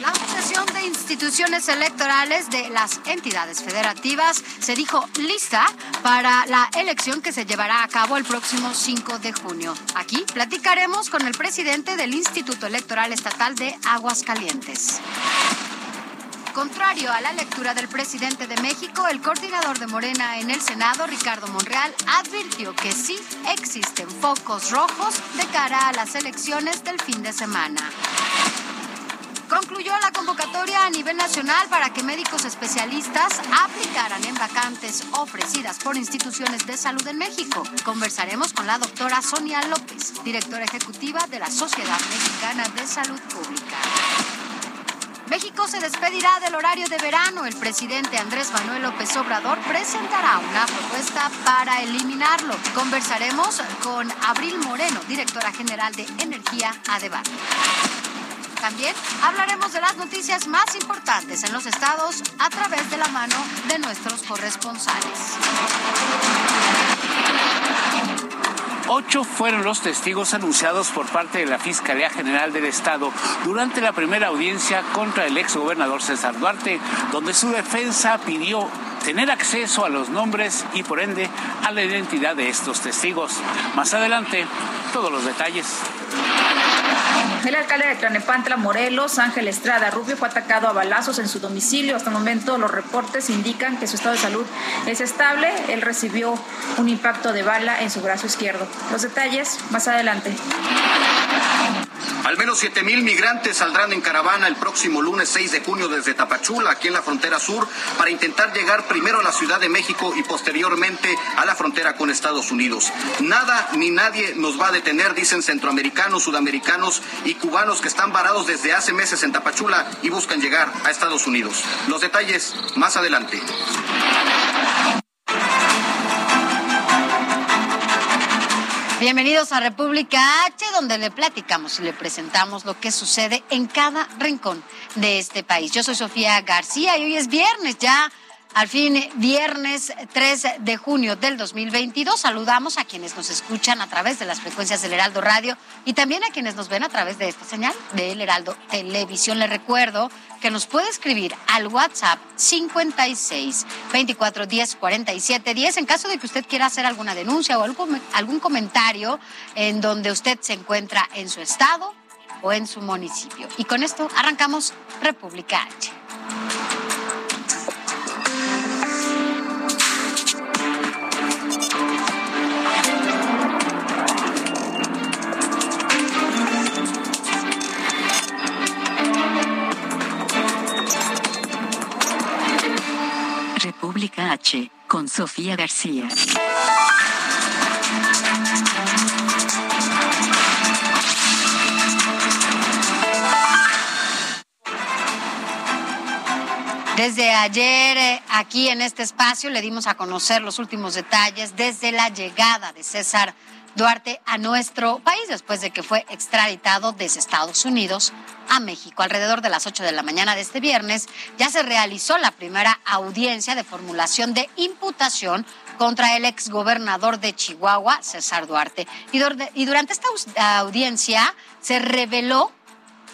La Asociación de Instituciones Electorales de las entidades federativas se dijo lista para la elección que se llevará a cabo el próximo 5 de junio. Aquí platicaremos con el presidente del Instituto Electoral Estatal de Aguascalientes. Contrario a la lectura del presidente de México, el coordinador de Morena en el Senado, Ricardo Monreal, advirtió que sí existen focos rojos de cara a las elecciones del fin de semana. Concluyó la convocatoria a nivel nacional para que médicos especialistas aplicaran en vacantes ofrecidas por instituciones de salud en México. Conversaremos con la doctora Sonia López, directora ejecutiva de la Sociedad Mexicana de Salud Pública. México se despedirá del horario de verano. El presidente Andrés Manuel López Obrador presentará una propuesta para eliminarlo. Conversaremos con Abril Moreno, directora general de Energía Adebar. También hablaremos de las noticias más importantes en los estados a través de la mano de nuestros corresponsales. Ocho fueron los testigos anunciados por parte de la Fiscalía General del Estado durante la primera audiencia contra el exgobernador César Duarte, donde su defensa pidió tener acceso a los nombres y por ende a la identidad de estos testigos. Más adelante, todos los detalles. El alcalde de Tlanepantla, Morelos, Ángel Estrada Rubio, fue atacado a balazos en su domicilio. Hasta el momento los reportes indican que su estado de salud es estable. Él recibió un impacto de bala en su brazo izquierdo. Los detalles más adelante. Al menos 7 mil migrantes saldrán en caravana el próximo lunes 6 de junio desde Tapachula, aquí en la frontera sur, para intentar llegar primero a la Ciudad de México y posteriormente a la frontera con Estados Unidos. Nada ni nadie nos va a detener, dicen centroamericanos, sudamericanos y cubanos que están varados desde hace meses en Tapachula y buscan llegar a Estados Unidos. Los detalles más adelante. Bienvenidos a República H, donde le platicamos y le presentamos lo que sucede en cada rincón de este país. Yo soy Sofía García y hoy es viernes ya. Al fin, viernes 3 de junio del 2022, saludamos a quienes nos escuchan a través de las frecuencias del Heraldo Radio y también a quienes nos ven a través de esta señal del Heraldo Televisión. Les recuerdo que nos puede escribir al WhatsApp 56 24 10 47 10 en caso de que usted quiera hacer alguna denuncia o algún, comentario en donde usted se encuentra en su estado o en su municipio. Y con esto arrancamos República H. H, con Sofía García. Desde ayer, eh, aquí en este espacio, le dimos a conocer los últimos detalles desde la llegada de César Duarte a nuestro país después de que fue extraditado desde Estados Unidos a México. Alrededor de las 8 de la mañana de este viernes ya se realizó la primera audiencia de formulación de imputación contra el exgobernador de Chihuahua, César Duarte. Y, dur- y durante esta audiencia se reveló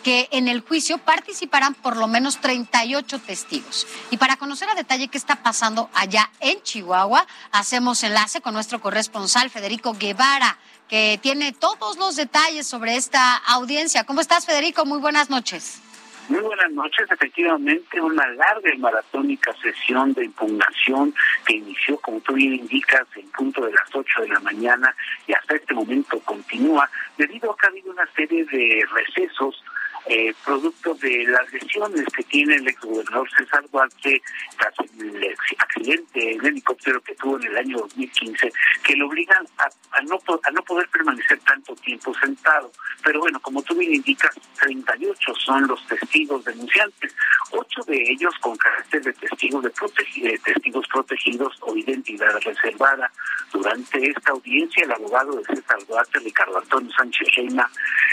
que en el juicio participarán por lo menos 38 testigos. Y para conocer a detalle qué está pasando allá en Chihuahua, hacemos enlace con nuestro corresponsal Federico Guevara, que tiene todos los detalles sobre esta audiencia. ¿Cómo estás, Federico? Muy buenas noches. Muy buenas noches. Efectivamente, una larga y maratónica sesión de impugnación que inició, como tú bien indicas, en punto de las 8 de la mañana y hasta este momento continúa, debido a que ha habido una serie de recesos eh, producto de las lesiones que tiene el exgobernador César Duarte tras el accidente en helicóptero que tuvo en el año 2015 que le obligan a, no, poder permanecer tanto tiempo sentado. Pero bueno, como tú bien indicas, 38 son los testigos denunciantes, ocho de ellos con carácter de testigos de, testigos protegidos o identidad reservada. Durante esta audiencia, el abogado de César Duarte, Ricardo Antonio Sánchez Reina,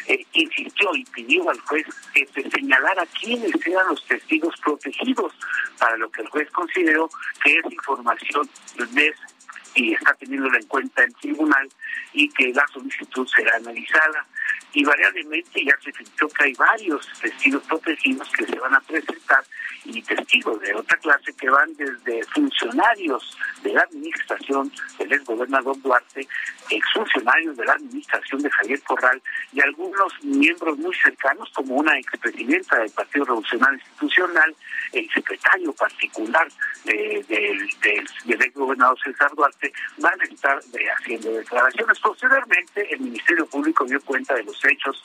eh, insistió y pidió al juez que se señalara quiénes eran los testigos protegidos, para lo que el juez consideró que es información de y está teniéndola en cuenta el tribunal y que la solicitud será analizada. Y variablemente ya se filtró que hay varios testigos protegidos que se van a presentar y testigos de otra clase que van desde funcionarios de la administración del exgobernador Duarte, exfuncionarios de la administración de Javier Corral y algunos miembros muy cercanos como una expresidenta del Partido Revolucionario Institucional, el secretario particular del exgobernador César Duarte, van a estar haciendo declaraciones. Posteriormente, el Ministerio Público dio cuenta de los hechos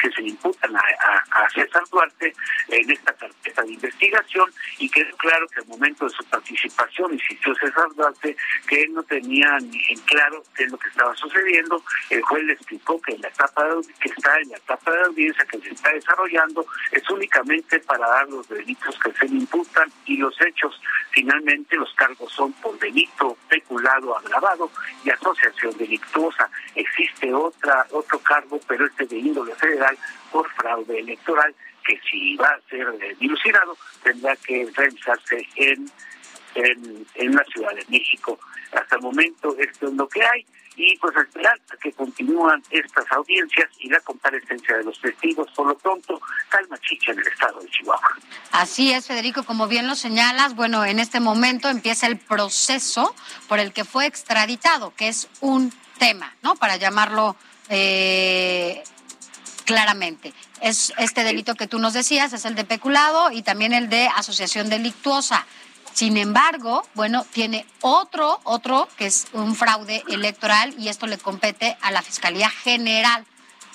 que se imputan a, a César Duarte en esta carpeta de investigación y quedó claro que al momento de su participación insistió César Duarte que él no tenía ni en claro qué es lo que estaba sucediendo. El juez le explicó que en la etapa que está en la etapa de audiencia que se está desarrollando es únicamente para dar los delitos que se le imputan y los hechos. Finalmente los cargos son por delito peculado agravado y asociación delictuosa. Existe otra otro cargo, pero este de índole federal por fraude electoral que si va a ser dilucidado tendrá que realizarse en, en, la Ciudad de México. Hasta el momento esto es lo que hay y pues esperar a que continúan estas audiencias y la comparecencia de los testigos. Por lo pronto, calma chicha en el estado de Chihuahua. Así es, Federico, como bien lo señalas, bueno, en este momento empieza el proceso por el que fue extraditado, que es un tema, ¿no? Para llamarlo eh, claramente. Es este delito que tú nos decías, es el de peculado y también el de asociación delictuosa. Sin embargo, bueno, tiene otro, otro que es un fraude electoral y esto le compete a la Fiscalía General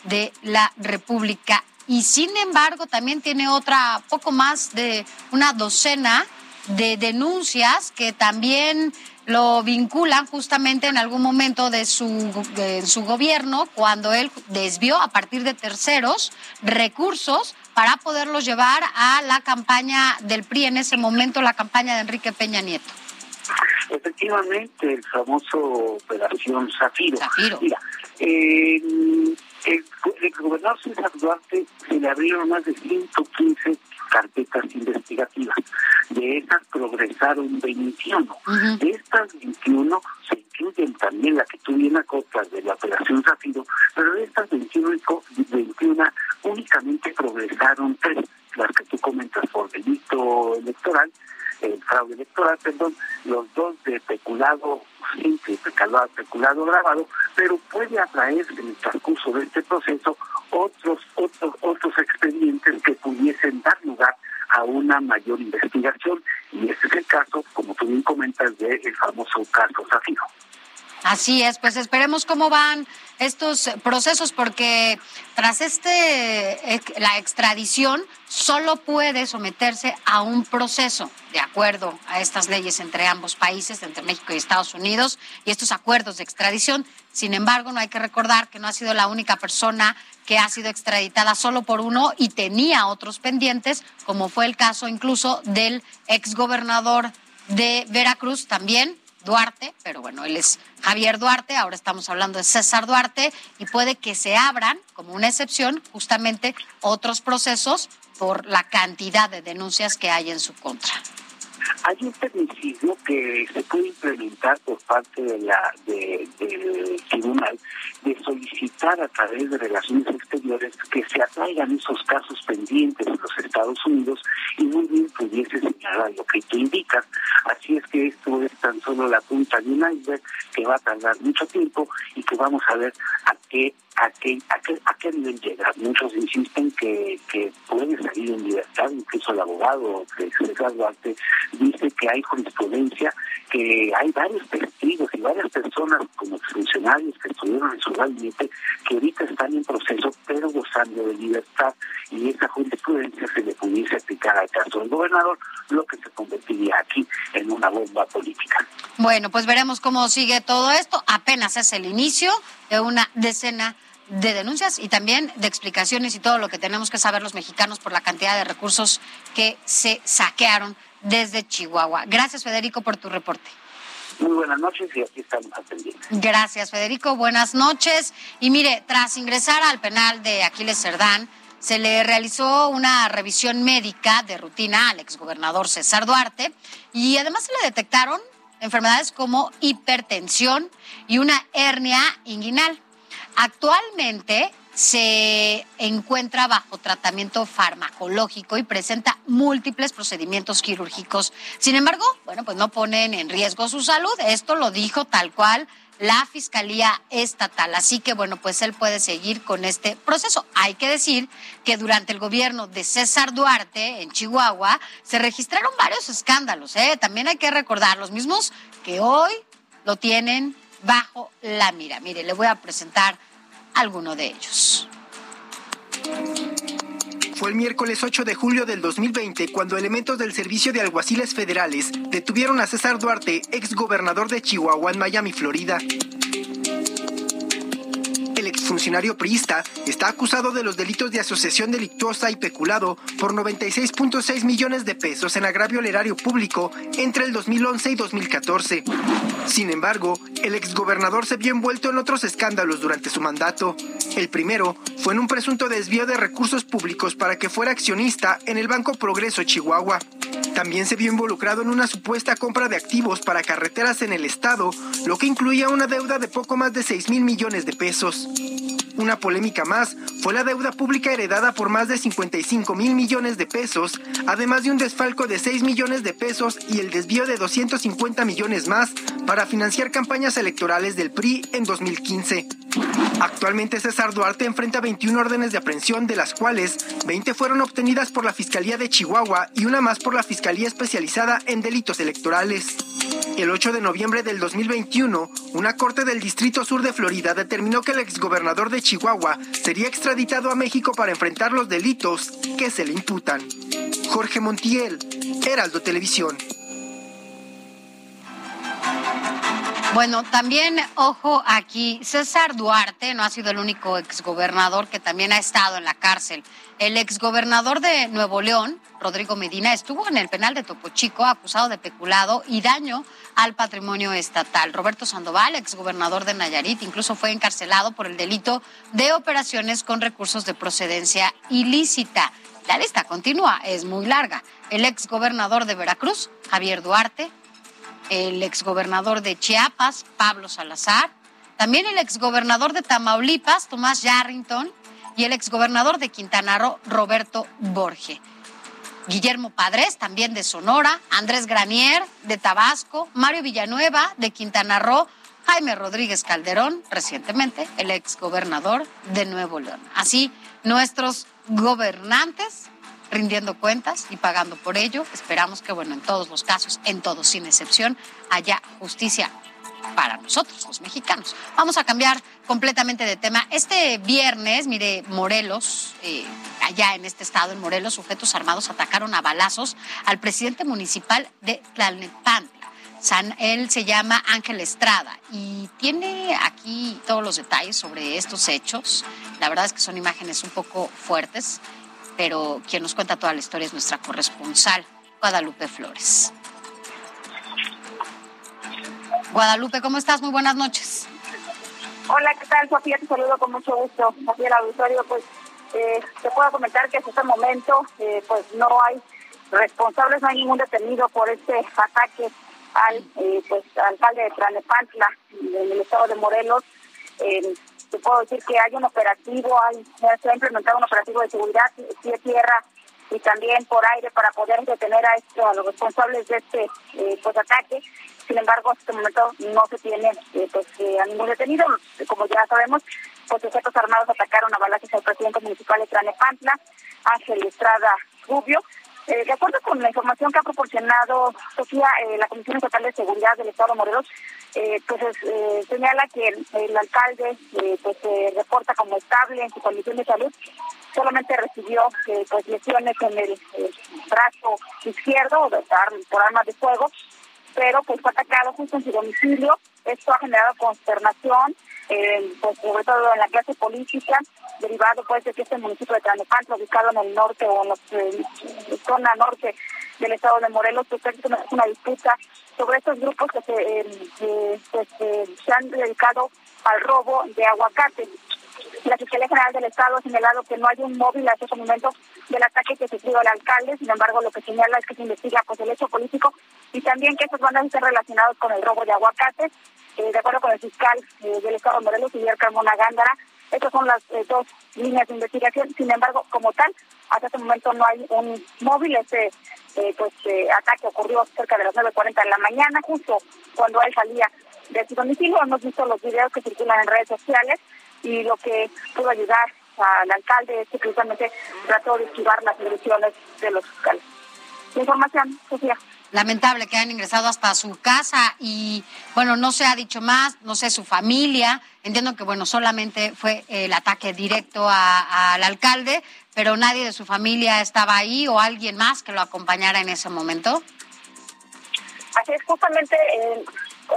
de la República. Y sin embargo, también tiene otra, poco más de una docena de denuncias que también lo vinculan justamente en algún momento de su, su gobierno cuando él desvió a partir de terceros recursos para poderlos llevar a la campaña del PRI en ese momento, la campaña de Enrique Peña Nieto. Efectivamente, el famoso Operación Zafiro. Zafiro. Mira, el, el gobernador César Duarte se le abrieron más de 115 carpetas investigativas. De esas progresaron 21. De estas 21 se incluyen también la que tú bien acotas de la operación Zafiro, pero de estas 21, 21 únicamente progresaron tres, las que tú comentas por delito electoral, el fraude electoral, perdón, los dos de peculado simple, peculado, peculado grabado, pero puede atraerse en el transcurso de este proceso otros, otros, otros expedientes que pudiesen dar lugar a una mayor investigación. Y este es el caso, como tú bien comentas, del famoso caso Zafiro. Así es, pues esperemos cómo van estos procesos porque tras este la extradición solo puede someterse a un proceso de acuerdo a estas leyes entre ambos países, entre México y Estados Unidos y estos acuerdos de extradición. Sin embargo, no hay que recordar que no ha sido la única persona que ha sido extraditada solo por uno y tenía otros pendientes, como fue el caso incluso del exgobernador de Veracruz también Duarte, pero bueno, él es Javier Duarte, ahora estamos hablando de César Duarte, y puede que se abran, como una excepción, justamente otros procesos por la cantidad de denuncias que hay en su contra. Hay un tecnicismo que se puede implementar por parte de la del tribunal de solicitar a través de relaciones exteriores que se atraigan esos casos pendientes en los Estados Unidos y muy bien pudiese señalar lo que tú indicas. Así es que esto es tan solo la punta de un iceberg que va a tardar mucho tiempo y que vamos a ver a qué ¿A qué, a, qué, ¿A qué nivel llega? Muchos insisten que, que puede salir en libertad, incluso el abogado de César Duarte dice que hay jurisprudencia, que hay varios testigos y varias personas como funcionarios que estuvieron en su gabinete que ahorita están en proceso pero gozando de libertad y esa jurisprudencia se le pudiese aplicar al caso del gobernador, lo que se convertiría aquí en una bomba política. Bueno, pues veremos cómo sigue todo esto. Apenas es el inicio de una decena de denuncias y también de explicaciones y todo lo que tenemos que saber los mexicanos por la cantidad de recursos que se saquearon desde Chihuahua. Gracias, Federico, por tu reporte. Muy buenas noches y aquí estamos atendiendo. Gracias, Federico. Buenas noches. Y mire, tras ingresar al penal de Aquiles Cerdán, se le realizó una revisión médica de rutina al exgobernador César Duarte y además se le detectaron enfermedades como hipertensión y una hernia inguinal. Actualmente se encuentra bajo tratamiento farmacológico y presenta múltiples procedimientos quirúrgicos. Sin embargo, bueno, pues no ponen en riesgo su salud. Esto lo dijo tal cual la Fiscalía Estatal. Así que, bueno, pues él puede seguir con este proceso. Hay que decir que durante el gobierno de César Duarte en Chihuahua se registraron varios escándalos. ¿eh? También hay que recordar los mismos que hoy lo tienen bajo la mira. Mire, le voy a presentar alguno de ellos. Fue el miércoles 8 de julio del 2020 cuando elementos del Servicio de Alguaciles Federales detuvieron a César Duarte, ex gobernador de Chihuahua en Miami, Florida exfuncionario priista está acusado de los delitos de asociación delictuosa y peculado por 96.6 millones de pesos en agravio al erario público entre el 2011 y 2014. Sin embargo, el exgobernador se vio envuelto en otros escándalos durante su mandato. El primero fue en un presunto desvío de recursos públicos para que fuera accionista en el Banco Progreso Chihuahua. También se vio involucrado en una supuesta compra de activos para carreteras en el estado, lo que incluía una deuda de poco más de 6 mil millones de pesos. Una polémica más fue la deuda pública heredada por más de 55 mil millones de pesos, además de un desfalco de 6 millones de pesos y el desvío de 250 millones más para financiar campañas electorales del PRI en 2015. Actualmente César Duarte enfrenta 21 órdenes de aprehensión, de las cuales 20 fueron obtenidas por la Fiscalía de Chihuahua y una más por la Fiscalía Especializada en Delitos Electorales. El 8 de noviembre del 2021, una corte del Distrito Sur de Florida determinó que el exgobernador de Chihuahua sería extraditado a México para enfrentar los delitos que se le imputan. Jorge Montiel, Heraldo Televisión. Bueno, también, ojo aquí, César Duarte no ha sido el único exgobernador que también ha estado en la cárcel. El exgobernador de Nuevo León, Rodrigo Medina, estuvo en el penal de Topo Chico acusado de peculado y daño al patrimonio estatal. Roberto Sandoval, exgobernador de Nayarit, incluso fue encarcelado por el delito de operaciones con recursos de procedencia ilícita. La lista continúa, es muy larga. El exgobernador de Veracruz, Javier Duarte, el exgobernador de Chiapas, Pablo Salazar, también el exgobernador de Tamaulipas, Tomás Yarrington, y el exgobernador de Quintana Roo, Roberto Borge. Guillermo Padres, también de Sonora, Andrés Granier, de Tabasco, Mario Villanueva, de Quintana Roo, Jaime Rodríguez Calderón, recientemente el exgobernador de Nuevo León. Así, nuestros gobernantes rindiendo cuentas y pagando por ello. Esperamos que, bueno, en todos los casos, en todos sin excepción, haya justicia para nosotros, los mexicanos. Vamos a cambiar completamente de tema. Este viernes, mire, Morelos, eh, allá en este estado, en Morelos, sujetos armados atacaron a balazos al presidente municipal de Tlalnepantla. San, él se llama Ángel Estrada y tiene aquí todos los detalles sobre estos hechos. La verdad es que son imágenes un poco fuertes pero quien nos cuenta toda la historia es nuestra corresponsal, Guadalupe Flores. Guadalupe, ¿cómo estás? Muy buenas noches. Hola, ¿qué tal, Sofía? Te saludo con mucho gusto. Aquí el auditorio, pues eh, te puedo comentar que hasta este momento, eh, pues no hay responsables, no hay ningún detenido por este ataque al eh, pues alcalde de Tranepantla, en el estado de Morelos te puedo decir que hay un operativo, hay, se ha implementado un operativo de seguridad, de tierra y también por aire para poder detener a, esto, a los responsables de este eh, pues, ataque. Sin embargo, en este momento no se tiene eh, pues, eh, a ningún detenido. Como ya sabemos, pues sujetos armados atacaron a balazos al presidente municipal de Tlanepantla, Ángel Estrada Rubio. Eh, de acuerdo con la información que ha proporcionado Sofía, eh, la Comisión Estatal de Seguridad del Estado de Morelos, eh, pues señala que el, alcalde pues se reporta como estable en su condición de salud, solamente recibió pues lesiones en el, brazo izquierdo por armas de fuego, pero pues fue atacado justo en su domicilio. Esto ha generado consternación eh, pues sobre todo en la clase política, derivado pues de que este municipio de Tlanepantla, ubicado en el norte o en la eh, zona norte del estado de Morelos, pues es una, disputa sobre estos grupos que se, eh, pues, se han dedicado al robo de La Fiscalía General del Estado ha señalado que no hay un móvil a ese momento del ataque que sufrió el alcalde, sin embargo lo que señala es que se investiga pues el hecho político y también que esos bandas estén relacionados con el robo de aguacates eh, de acuerdo con el fiscal eh, del Estado de Morelos, Miguel Carmona Gándara. Estas son las eh, dos líneas de investigación. Sin embargo, como tal, hasta este momento no hay un móvil. Este pues ataque ocurrió cerca de las 9.40 de la mañana, justo cuando él salía de su domicilio. Hemos visto los videos que circulan en redes sociales y lo que pudo ayudar al alcalde es que precisamente trató de esquivar las agresiones de los fiscales. información, Sofía lamentable que hayan ingresado hasta su casa y bueno, no se ha dicho más, no sé, su familia. Entiendo que bueno, solamente fue el ataque directo al alcalde, pero nadie de su familia estaba ahí o alguien más que lo acompañara en ese momento. Así es, justamente eh,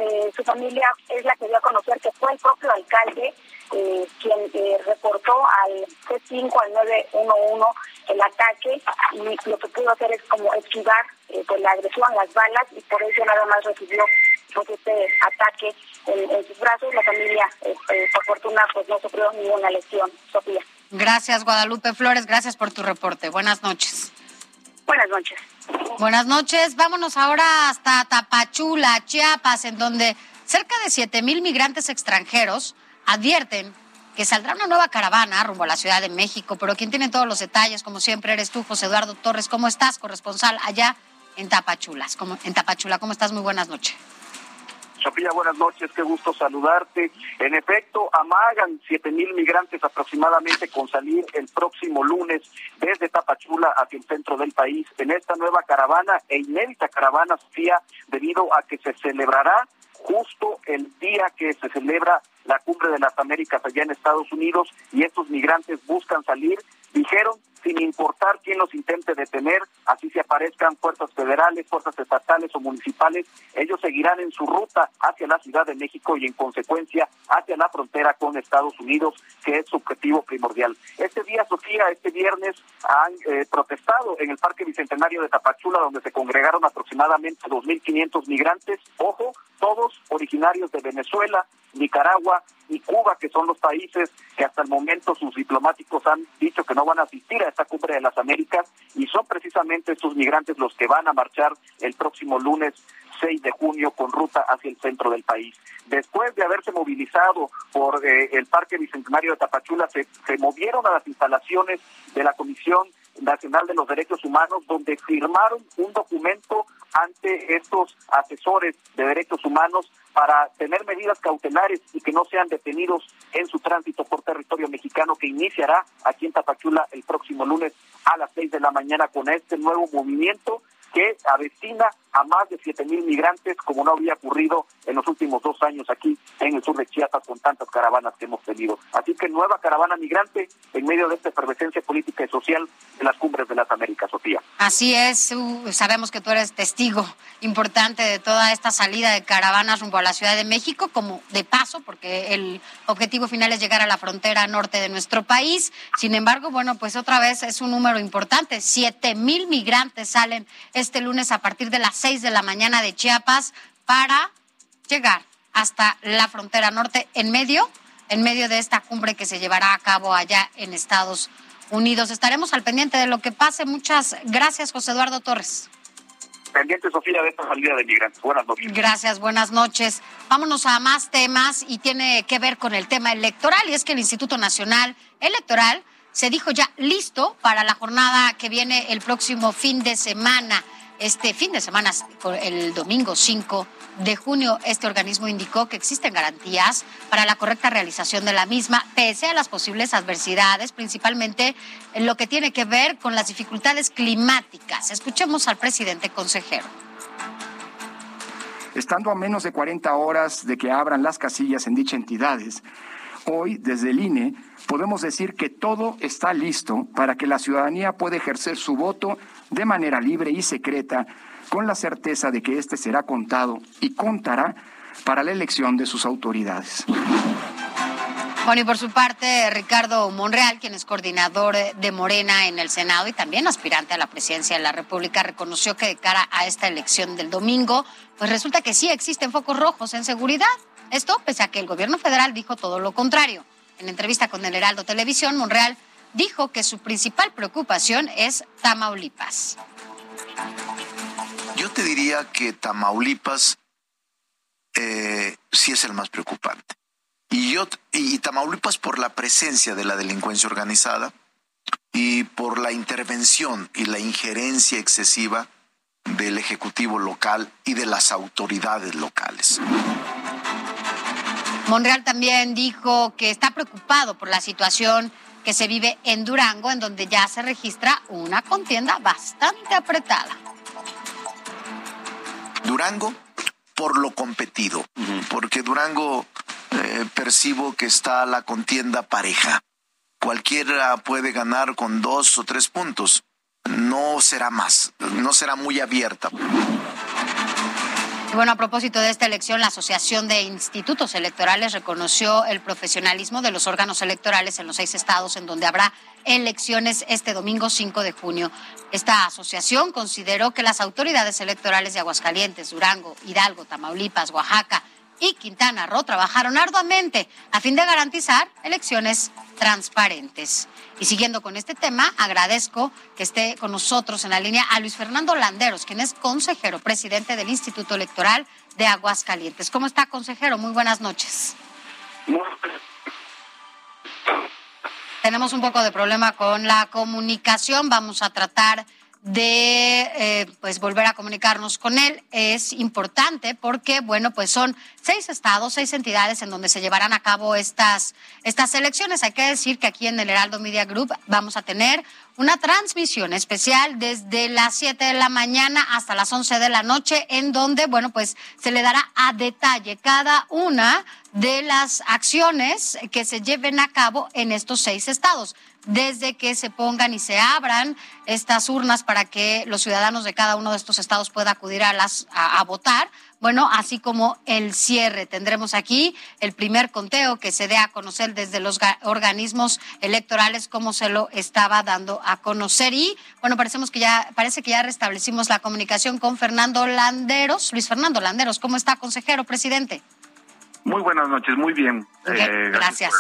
eh, su familia es la que dio a conocer que fue el propio alcalde eh, quien eh, reportó al C5, al 911, el ataque y lo que pudo hacer es como esquivar eh, pues la agresión, las balas y por eso nada más recibió pues este ataque en, sus brazos. La familia, por fortuna, pues no sufrió ninguna lesión. Sofía. Gracias, Guadalupe Flores. Gracias por tu reporte. Buenas noches. Buenas noches. Buenas noches. Vámonos ahora hasta Tapachula, Chiapas, en donde cerca de 7 mil migrantes extranjeros advierten que saldrá una nueva caravana rumbo a la Ciudad de México, pero quien tiene todos los detalles, como siempre, eres tú, José Eduardo Torres. ¿Cómo estás, corresponsal allá en Tapachulas? en Tapachula, ¿cómo estás? Muy buenas noches. Sofía, buenas noches, qué gusto saludarte. En efecto, amagan siete mil migrantes aproximadamente con salir el próximo lunes desde Tapachula hacia el centro del país en esta nueva caravana e inédita caravana, Sofía, debido a que se celebrará justo el día que se celebra la cumbre de las Américas allá en Estados Unidos y estos migrantes buscan salir, dijeron sin importar quién los intente detener, así se aparezcan fuerzas federales, fuerzas estatales o municipales, ellos seguirán en su ruta hacia la Ciudad de México y en consecuencia hacia la frontera con Estados Unidos, que es su objetivo primordial. Este día, Sofía, este viernes han eh, protestado en el Parque Bicentenario de Tapachula, donde se congregaron aproximadamente 2.500 migrantes, ojo, todos originarios de Venezuela, Nicaragua y Cuba, que son los países que hasta el momento sus diplomáticos han dicho que no van a asistir a esta cumbre de las Américas y son precisamente estos migrantes los que van a marchar el próximo lunes 6 de junio con ruta hacia el centro del país. Después de haberse movilizado por eh, el Parque Bicentenario de Tapachula, se, se movieron a las instalaciones de la Comisión Nacional de los Derechos Humanos, donde firmaron un documento ante estos asesores de derechos humanos para tener medidas cautelares y que no sean detenidos en su tránsito por territorio mexicano que iniciará aquí en Tapachula el próximo lunes a las seis de la mañana con este nuevo movimiento que avecina a más de siete mil migrantes, como no había ocurrido en los últimos dos años aquí en el sur de Chiapas con tantas caravanas que hemos tenido. Así que nueva caravana migrante en medio de esta efervescencia política y social de las cumbres de las Américas, Sofía. Así es, sabemos que tú eres testigo importante de toda esta salida de caravanas rumbo a la Ciudad de México, como de paso, porque el objetivo final es llegar a la frontera norte de nuestro país. Sin embargo, bueno, pues otra vez es un número importante. Siete mil migrantes salen este lunes a partir de las de la mañana de Chiapas para llegar hasta la frontera norte en medio, en medio de esta cumbre que se llevará a cabo allá en Estados Unidos. Estaremos al pendiente de lo que pase. Muchas gracias, José Eduardo Torres. Pendiente, Sofía, de esta salida de migrantes. Buenas noches. Gracias, buenas noches. Vámonos a más temas y tiene que ver con el tema electoral. Y es que el Instituto Nacional Electoral se dijo ya listo para la jornada que viene el próximo fin de semana. Este fin de semana, el domingo 5 de junio, este organismo indicó que existen garantías para la correcta realización de la misma, pese a las posibles adversidades, principalmente en lo que tiene que ver con las dificultades climáticas. Escuchemos al presidente consejero. Estando a menos de 40 horas de que abran las casillas en dichas entidades, hoy desde el INE podemos decir que todo está listo para que la ciudadanía pueda ejercer su voto de manera libre y secreta, con la certeza de que éste será contado y contará para la elección de sus autoridades. Bueno, y por su parte, Ricardo Monreal, quien es coordinador de Morena en el Senado y también aspirante a la presidencia de la República, reconoció que de cara a esta elección del domingo, pues resulta que sí existen focos rojos en seguridad. Esto pese a que el gobierno federal dijo todo lo contrario. En entrevista con el Heraldo Televisión, Monreal dijo que su principal preocupación es Tamaulipas. Yo te diría que Tamaulipas eh, sí es el más preocupante. Y, yo, y Tamaulipas por la presencia de la delincuencia organizada y por la intervención y la injerencia excesiva del Ejecutivo local y de las autoridades locales. Monreal también dijo que está preocupado por la situación que se vive en Durango, en donde ya se registra una contienda bastante apretada. Durango, por lo competido, porque Durango eh, percibo que está la contienda pareja. Cualquiera puede ganar con dos o tres puntos. No será más, no será muy abierta. Bueno, a propósito de esta elección, la Asociación de Institutos Electorales reconoció el profesionalismo de los órganos electorales en los seis estados en donde habrá elecciones este domingo 5 de junio. Esta asociación consideró que las autoridades electorales de Aguascalientes, Durango, Hidalgo, Tamaulipas, Oaxaca y Quintana Roo trabajaron arduamente a fin de garantizar elecciones transparentes. Y siguiendo con este tema, agradezco que esté con nosotros en la línea a Luis Fernando Landeros, quien es consejero presidente del Instituto Electoral de Aguascalientes. ¿Cómo está, consejero? Muy buenas noches. Tenemos un poco de problema con la comunicación. Vamos a tratar de eh, pues volver a comunicarnos con él es importante porque bueno pues son seis estados seis entidades en donde se llevarán a cabo estas estas elecciones. Hay que decir que aquí en el Heraldo Media Group vamos a tener una transmisión especial desde las 7 de la mañana hasta las 11 de la noche en donde bueno pues se le dará a detalle cada una de las acciones que se lleven a cabo en estos seis estados desde que se pongan y se abran estas urnas para que los ciudadanos de cada uno de estos estados puedan acudir a, las, a, votar. Bueno, así como el cierre. Tendremos aquí el primer conteo que se dé a conocer desde los organismos electorales, como se lo estaba dando a conocer. Y bueno, parecemos que ya, parece que ya restablecimos la comunicación con Fernando Landeros. Luis Fernando Landeros, ¿cómo está, consejero, presidente? Muy buenas noches, muy bien. Eh, gracias.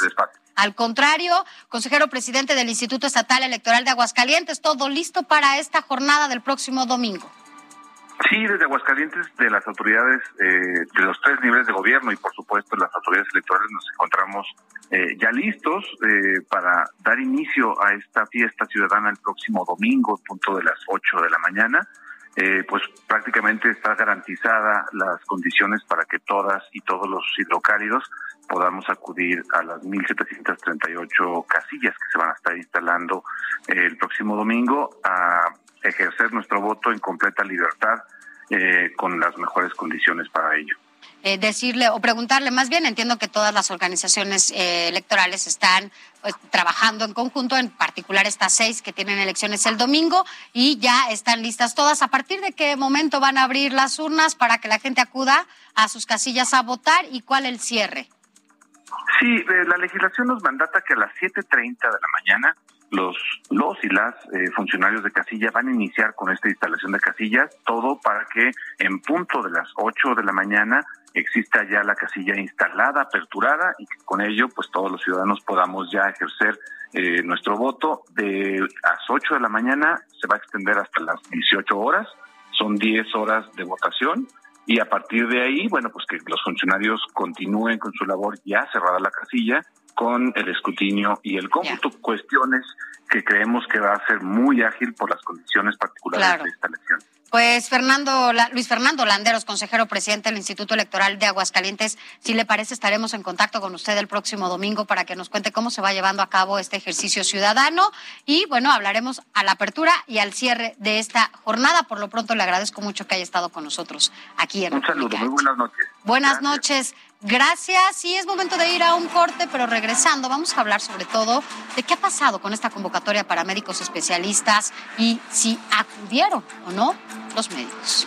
Al contrario, consejero presidente del Instituto Estatal Electoral de Aguascalientes, todo listo para esta jornada del próximo domingo. Sí, desde Aguascalientes, de las autoridades eh, de los tres niveles de gobierno y por supuesto las autoridades electorales nos encontramos eh, ya listos eh, para dar inicio a esta fiesta ciudadana el próximo domingo, punto de las 8 de la mañana. Pues prácticamente está garantizada las condiciones para que todas y todos los hidrocálidos podamos acudir a las 1.738 casillas que se van a estar instalando el próximo domingo a ejercer nuestro voto en completa libertad eh, con las mejores condiciones para ello. Eh, decirle o preguntarle, más bien entiendo que todas las organizaciones eh, electorales están pues, trabajando en conjunto, en particular estas seis que tienen elecciones el domingo y ya están listas todas. ¿A partir de qué momento van a abrir las urnas para que la gente acuda a sus casillas a votar y cuál el cierre? Sí, eh, la legislación nos mandata que a las 7.30 de la mañana los, los y las eh, funcionarios de casilla van a iniciar con esta instalación de casillas, todo para que en punto de las 8 de la mañana exista ya la casilla instalada, aperturada y que con ello pues todos los ciudadanos podamos ya ejercer eh, nuestro voto. De las 8 de la mañana se va a extender hasta las 18 horas, son 10 horas de votación. Y a partir de ahí, bueno, pues que los funcionarios continúen con su labor ya cerrada la casilla con el escrutinio y el cómputo, cuestiones que creemos que va a ser muy ágil por las condiciones particulares de esta elección. Pues Fernando, Luis Fernando Landeros, consejero presidente del Instituto Electoral de Aguascalientes, si le parece estaremos en contacto con usted el próximo domingo para que nos cuente cómo se va llevando a cabo este ejercicio ciudadano y bueno, hablaremos a la apertura y al cierre de esta jornada. Por lo pronto le agradezco mucho que haya estado con nosotros aquí en Un saludo, muy buenas noches. Buenas noches. Gracias. Sí, es momento de ir a un corte, pero regresando vamos a hablar sobre todo de qué ha pasado con esta convocatoria para médicos especialistas y si acudieron o no los médicos.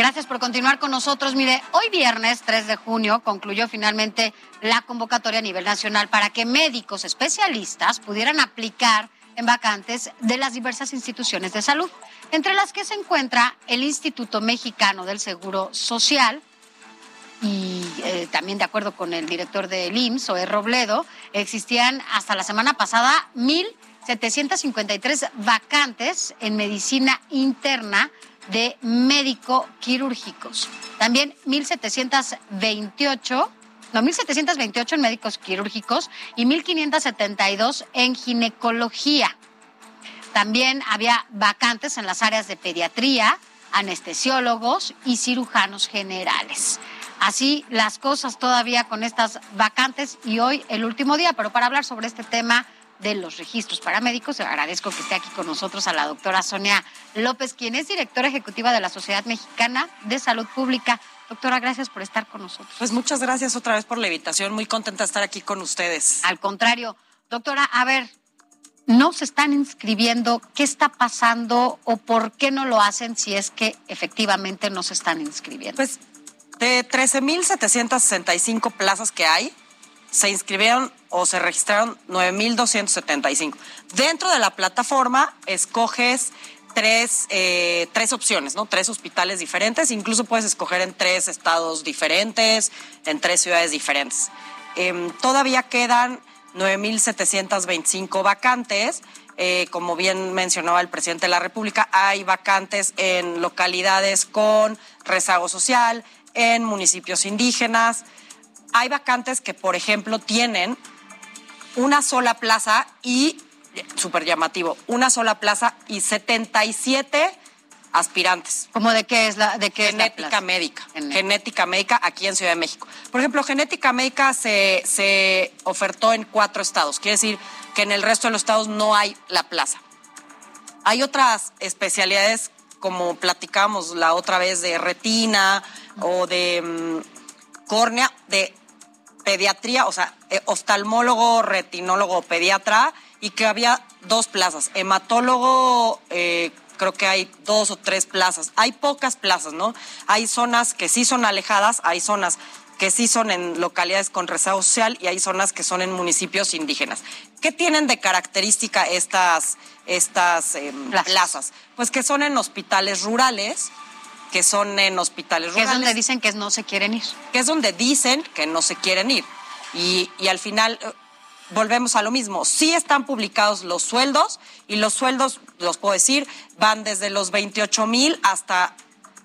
Gracias por continuar con nosotros. Mire, hoy viernes 3 de junio concluyó finalmente la convocatoria a nivel nacional para que médicos especialistas pudieran aplicar en vacantes de las diversas instituciones de salud, entre las que se encuentra el Instituto Mexicano del Seguro Social, y eh, también de acuerdo con el director del IMSS, Oe Robledo, existían hasta la semana pasada 1.753 vacantes en medicina interna de médico quirúrgicos. También 1.728, no, 1.728 en médicos quirúrgicos y 1.572 en ginecología. También había vacantes en las áreas de pediatría, anestesiólogos y cirujanos generales. Así las cosas todavía con estas vacantes y hoy el último día, pero para hablar sobre este tema de los registros paramédicos. Agradezco que esté aquí con nosotros a la doctora Sonia López, quien es directora ejecutiva de la Sociedad Mexicana de Salud Pública. Doctora, gracias por estar con nosotros. Pues muchas gracias otra vez por la invitación. Muy contenta de estar aquí con ustedes. Al contrario, doctora, a ver, no se están inscribiendo, ¿qué está pasando o por qué no lo hacen si es que efectivamente no se están inscribiendo? Pues de 13.765 plazas que hay, se inscribieron o se registraron 9.275. Dentro de la plataforma escoges tres, eh, tres opciones, ¿no? Tres hospitales diferentes, incluso puedes escoger en tres estados diferentes, en tres ciudades diferentes. Em, todavía quedan 9.725 vacantes. Eh, como bien mencionaba el presidente de la República, hay vacantes en localidades con rezago social, en municipios indígenas, hay vacantes que, por ejemplo, tienen una sola plaza y, súper llamativo, una sola plaza y 77 aspirantes. ¿Cómo de qué es la de qué genética médica? Genética médica aquí en Ciudad de México. Por ejemplo, genética médica se, se ofertó en cuatro estados. Quiere decir que en el resto de los estados no hay la plaza. Hay otras especialidades como platicamos la otra vez de retina o de mm, córnea, de pediatría, o sea, eh, oftalmólogo, retinólogo, pediatra, y que había dos plazas. Hematólogo, eh, creo que hay dos o tres plazas. Hay pocas plazas, ¿no? Hay zonas que sí son alejadas, hay zonas que sí son en localidades con rezago social y hay zonas que son en municipios indígenas. ¿Qué tienen de característica estas, estas em, plazas? Pues que son en hospitales rurales, que son en hospitales rurales. Que es donde dicen que no se quieren ir. Que es donde dicen que no se quieren ir. Y, y al final eh, volvemos a lo mismo. Sí están publicados los sueldos y los sueldos, los puedo decir, van desde los 28 mil hasta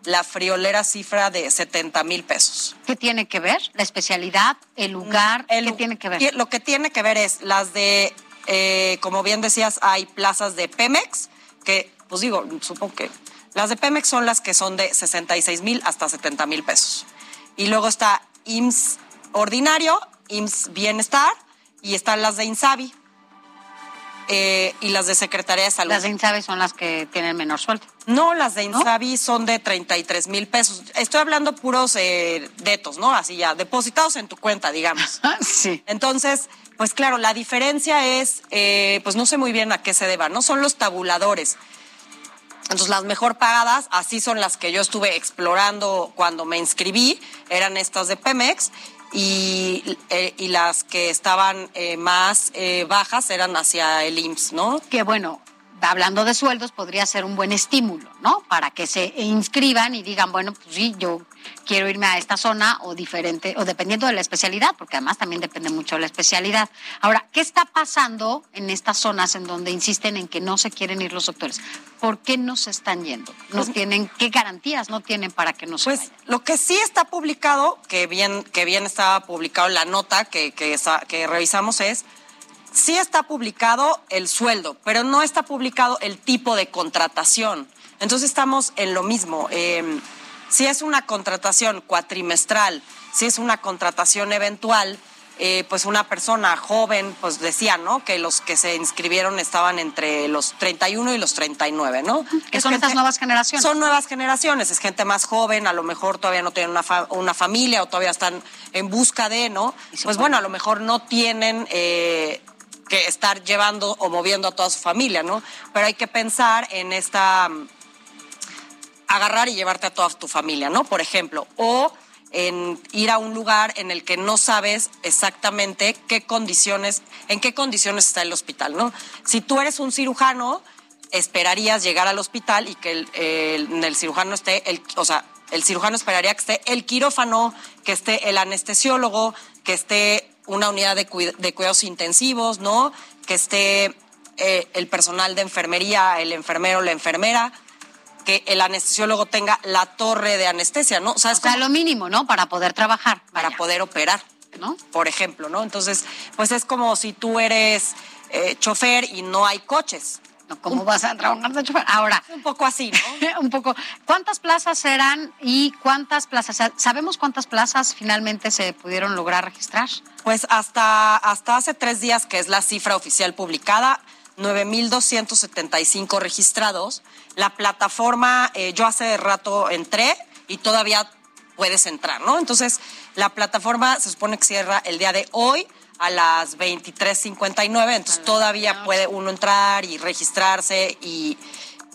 la friolera cifra de 70 mil pesos. ¿Qué tiene que ver? ¿La especialidad? ¿El lugar? ¿Qué tiene que ver? Lo que tiene que ver es las de, eh, como bien decías, hay plazas de Pemex, que, pues digo, supongo que las de Pemex son las que son de 66 mil hasta 70 mil pesos. Y luego está IMSS ordinario IMSS Bienestar y están las de INSABI eh, y las de Secretaría de Salud. Las de INSABI son las que tienen menor sueldo. No, las de INSABI son de 33 mil pesos. Estoy hablando puros eh, detos, ¿no? Así ya, depositados en tu cuenta, digamos. sí. Entonces, pues claro, la diferencia es, eh, pues no sé muy bien a qué se deba, ¿no? Son los tabuladores. Entonces, las mejor pagadas, así son las que yo estuve explorando cuando me inscribí, eran estas de Pemex, y, eh, y las que estaban eh, más eh, bajas eran hacia el IMSS, ¿no? Que bueno, hablando de sueldos, podría ser un buen estímulo, ¿no? Para que se inscriban y digan, bueno, pues sí, yo quiero irme a esta zona o diferente, o dependiendo de la especialidad, porque además también depende mucho de la especialidad. Ahora, ¿qué está pasando en estas zonas en donde insisten en que no se quieren ir los doctores? ¿Por qué no se están yendo? ¿No Pues- tienen, qué garantías no tienen para que no se Pues lo que sí está publicado, que bien, que bien estaba publicado en la nota que, que, revisamos es, sí está publicado el sueldo, pero no está publicado el tipo de contratación. Entonces estamos en lo mismo. Eh, si es una contratación cuatrimestral, si es una contratación eventual, eh, pues una persona joven, pues decía, ¿no? Que los que se inscribieron estaban entre los 31 y los 39, ¿no? Que Es son gente- estas nuevas generaciones. Son nuevas generaciones, es gente más joven, a lo mejor todavía no tienen una, fa- una familia o todavía están en busca de, ¿no? Pues bueno, a lo mejor no tienen eh, que estar llevando o moviendo a toda su familia, ¿no? Pero hay que pensar en esta agarrar y llevarte a toda tu familia, ¿no? Por ejemplo, o en ir a un lugar en el que no sabes exactamente qué condiciones, en qué condiciones está el hospital, ¿no? Si tú eres un cirujano, esperarías llegar al hospital y que el, cirujano esté, o sea, el cirujano esperaría que esté el quirófano, que esté el anestesiólogo, que esté una unidad de cuidados intensivos, ¿no? Que esté eh, el personal de enfermería, el enfermero, la enfermera, que el anestesiólogo tenga la torre de anestesia, ¿no? O sea, O lo mínimo, ¿no? Para poder trabajar. para poder operar, ¿no? Por ejemplo, ¿no? Entonces, pues es como si tú eres eh, chofer y no hay coches. ¿Cómo vas a trabajar de chofer? Ahora. Un poco así, ¿no? un poco. ¿Cuántas plazas eran y cuántas plazas? ¿Sabemos cuántas plazas finalmente se pudieron lograr registrar? Pues hasta, hasta hace tres días, que es la cifra oficial publicada, 9.275 registrados. La plataforma, eh, yo hace rato entré y todavía puedes entrar, ¿no? Entonces, la plataforma se supone que cierra el día de hoy a las 23.59, entonces todavía puede uno entrar y registrarse y,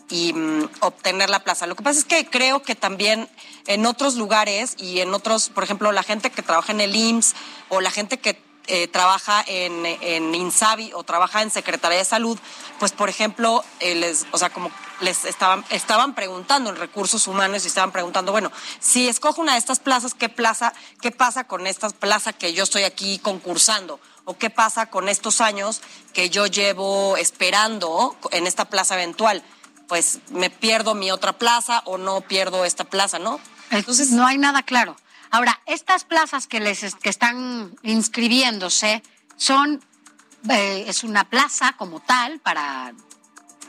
y mm, obtener la plaza. Lo que pasa es que creo que también en otros lugares y en otros, por ejemplo, la gente que trabaja en el IMSS o la gente que eh, trabaja en, en INSABI o trabaja en Secretaría de Salud, pues por ejemplo, eh, les, o sea, como les estaban, estaban preguntando en recursos humanos y estaban preguntando, bueno, si escojo una de estas plazas, ¿qué plaza, qué pasa con esta plaza que yo estoy aquí concursando? ¿O qué pasa con estos años que yo llevo esperando en esta plaza eventual? Pues me pierdo mi otra plaza o no pierdo esta plaza, ¿no? Entonces no hay nada claro. Ahora, estas plazas que les es- que están inscribiéndose son eh, es una plaza como tal para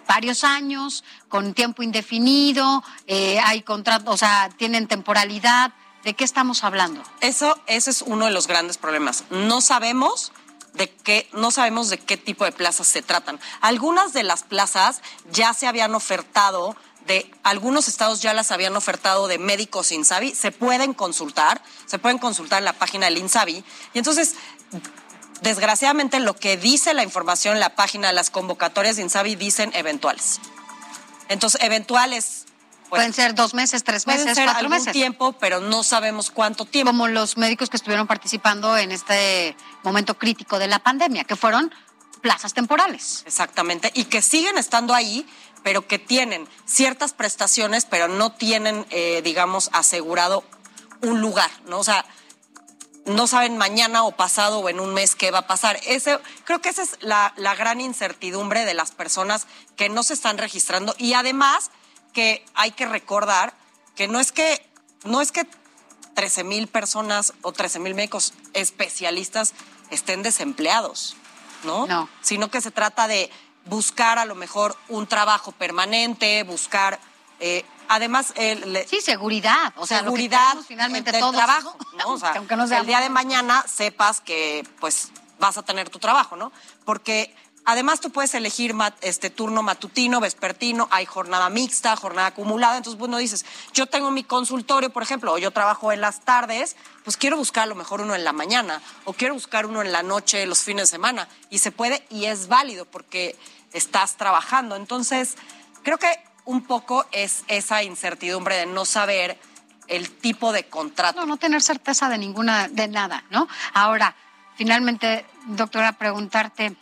varios años con tiempo indefinido, eh, hay contrato, o sea, tienen temporalidad. ¿De qué estamos hablando? Eso, ese es uno de los grandes problemas. No sabemos de qué, no sabemos de qué tipo de plazas se tratan. Algunas de las plazas ya se habían ofertado algunos estados ya las habían ofertado de médicos Insabi, se pueden consultar, se pueden consultar en la página del Insabi. Y entonces, desgraciadamente, lo que dice la información en la página de las convocatorias de Insabi dicen eventuales. Entonces, eventuales. pues, Pueden ser dos meses, tres pueden meses, ser cuatro algún meses. tiempo, pero no sabemos cuánto tiempo. Como los médicos que estuvieron participando en este momento crítico de la pandemia, que fueron plazas temporales. Exactamente, y que siguen estando ahí, pero que tienen ciertas prestaciones, pero no tienen, eh, digamos, asegurado un lugar, ¿no? O sea, no saben mañana o pasado o en un mes qué va a pasar. Ese, creo que esa es la, la gran incertidumbre de las personas que no se están registrando y además que hay que recordar que no es que, no es que 13 mil personas o 13 mil médicos especialistas estén desempleados, ¿no? No. Sino que se trata de buscar a lo mejor un trabajo permanente, buscar eh, además... Eh, sí, seguridad. O sea, seguridad finalmente todo trabajo, ¿no? O sea, Aunque no el día de mañana sepas que, pues, vas a tener tu trabajo, ¿no? Porque Además, tú puedes elegir este turno matutino, vespertino, hay jornada mixta, jornada acumulada. Entonces, bueno, dices, yo tengo mi consultorio, por ejemplo, o yo trabajo en las tardes, pues quiero buscar a lo mejor uno en la mañana, o quiero buscar uno en la noche, los fines de semana. Y se puede, y es válido porque estás trabajando. Entonces, creo que un poco es esa incertidumbre de no saber el tipo de contrato. No, no tener certeza de ninguna, de nada, ¿no? Ahora, finalmente, doctora, preguntarte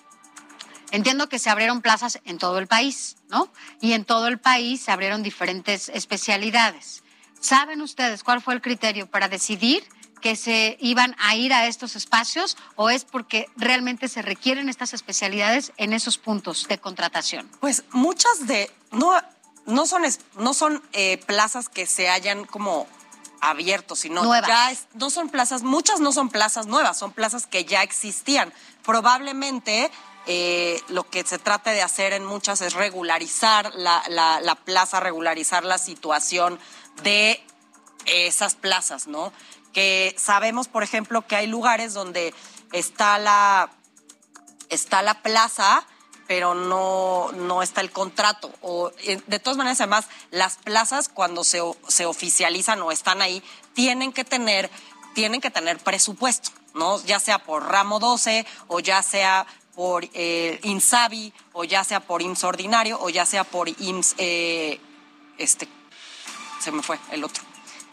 Entiendo que se abrieron plazas en todo el país, ¿no? Y en todo el país se abrieron diferentes especialidades. ¿Saben ustedes cuál fue el criterio para decidir que se iban a ir a estos espacios o es porque realmente se requieren estas especialidades en esos puntos de contratación? Pues muchas de no no son no son eh, plazas que se hayan como abierto, sino nuevas. ya no son plazas, muchas no son plazas nuevas, son plazas que ya existían. Probablemente eh, lo que se trata de hacer en muchas es regularizar la, plaza, regularizar la situación de esas plazas, ¿no? Que sabemos, por ejemplo, que hay lugares donde está la, está la plaza, pero no, no está el contrato. O, eh, de todas maneras, además, las plazas cuando se, se oficializan o están ahí, tienen que tener, tienen que tener presupuesto, ¿no? Ya sea por ramo 12 o ya sea por eh, INSABI o ya sea por IMSS ordinario o ya sea por IMSS, eh, este, se me fue el otro.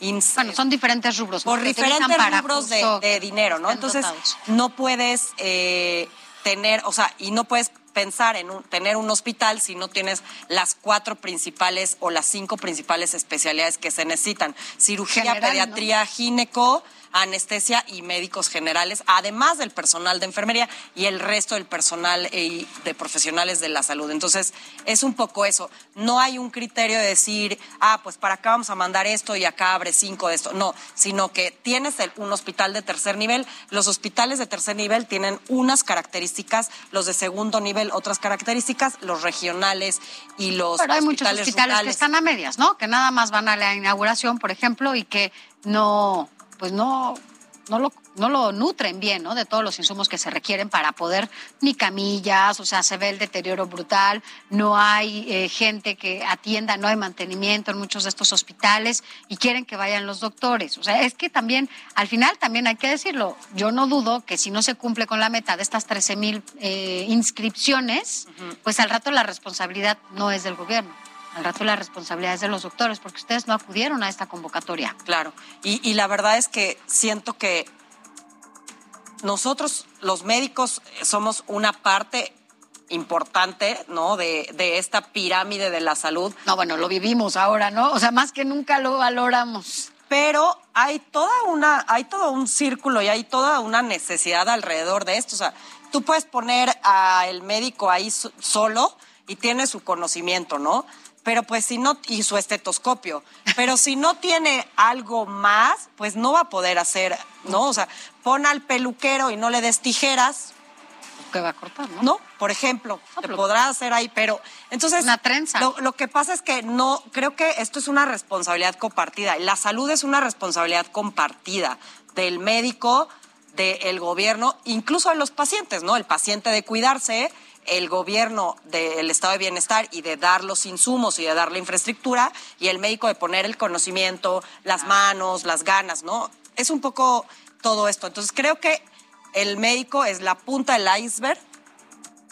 IMSS, bueno, son diferentes rubros. Por diferentes rubros de, dinero, ¿no? Entonces, no puedes eh, tener, o sea, y no puedes pensar en tener un hospital si no tienes las cuatro principales o las cinco principales especialidades que se necesitan. Cirugía, pediatría, gineco, anestesia y médicos generales, además del personal de enfermería y el resto del personal eh, de profesionales de la salud. Entonces, es un poco eso. No hay un criterio de decir, ah, pues para acá vamos a mandar esto y acá abre cinco de esto. No, sino que tienes un hospital de tercer nivel. Los hospitales de tercer nivel tienen unas características, los de segundo nivel otras características, los regionales y los Pero hay muchos hospitales que están a medias, ¿no? Que nada más van a la inauguración, por ejemplo, y que no pues no, no lo, no lo nutren bien, ¿no? De todos los insumos que se requieren para poder, ni camillas, o sea, se ve el deterioro brutal, no hay eh, gente que atienda, no hay mantenimiento en muchos de estos hospitales y quieren que vayan los doctores. O sea, es que también, al final también hay que decirlo, yo no dudo que si no se cumple con la meta de estas 13 mil eh, inscripciones, pues al rato la responsabilidad no es del gobierno al rato la responsabilidad es de los doctores, porque ustedes no acudieron a esta convocatoria. Claro, y, la verdad es que siento que nosotros, los médicos, somos una parte importante, ¿no? De, de, esta pirámide de la salud. No, bueno, lo vivimos ahora, ¿no? O sea, más que nunca lo valoramos. Pero hay toda una, hay todo un círculo y hay toda una necesidad alrededor de esto. O sea, tú puedes poner al médico ahí solo y tiene su conocimiento, ¿no? Pero pues si no, y su estetoscopio, pero si no tiene algo más, pues no va a poder hacer, ¿no? O sea, pon al peluquero y no le des tijeras. Que va a cortar, ¿no? No, por ejemplo, te podrá hacer ahí, pero entonces. Una trenza. Lo, lo, que pasa es que no, creo que esto es una responsabilidad compartida. La salud es una responsabilidad compartida del médico, del gobierno, incluso de los pacientes, ¿no? El paciente de cuidarse el gobierno del estado de bienestar y de dar los insumos y de dar la infraestructura y el médico de poner el conocimiento, las manos, las ganas, ¿no? Es un poco todo esto. Entonces creo que el médico es la punta del iceberg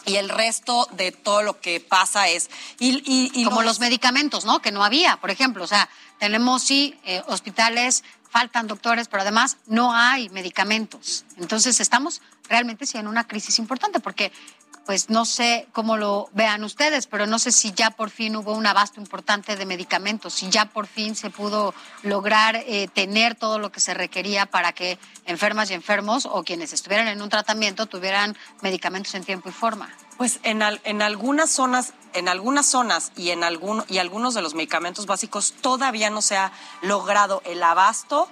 y el resto de todo lo que pasa es... Y, Como los medicamentos, ¿no? Que no había, por ejemplo. O sea, tenemos sí eh, hospitales, faltan doctores, pero además no hay medicamentos. Entonces estamos realmente sí en una crisis importante porque pues no sé cómo lo vean ustedes, pero no sé si ya por fin hubo un abasto importante de medicamentos, si ya por fin se pudo lograr eh, tener todo lo que se requería para que enfermas y enfermos o quienes estuvieran en un tratamiento tuvieran medicamentos en tiempo y forma. Pues en, en algunas zonas, en algunas zonas y en algún, y algunos de los medicamentos básicos todavía no se ha logrado el abasto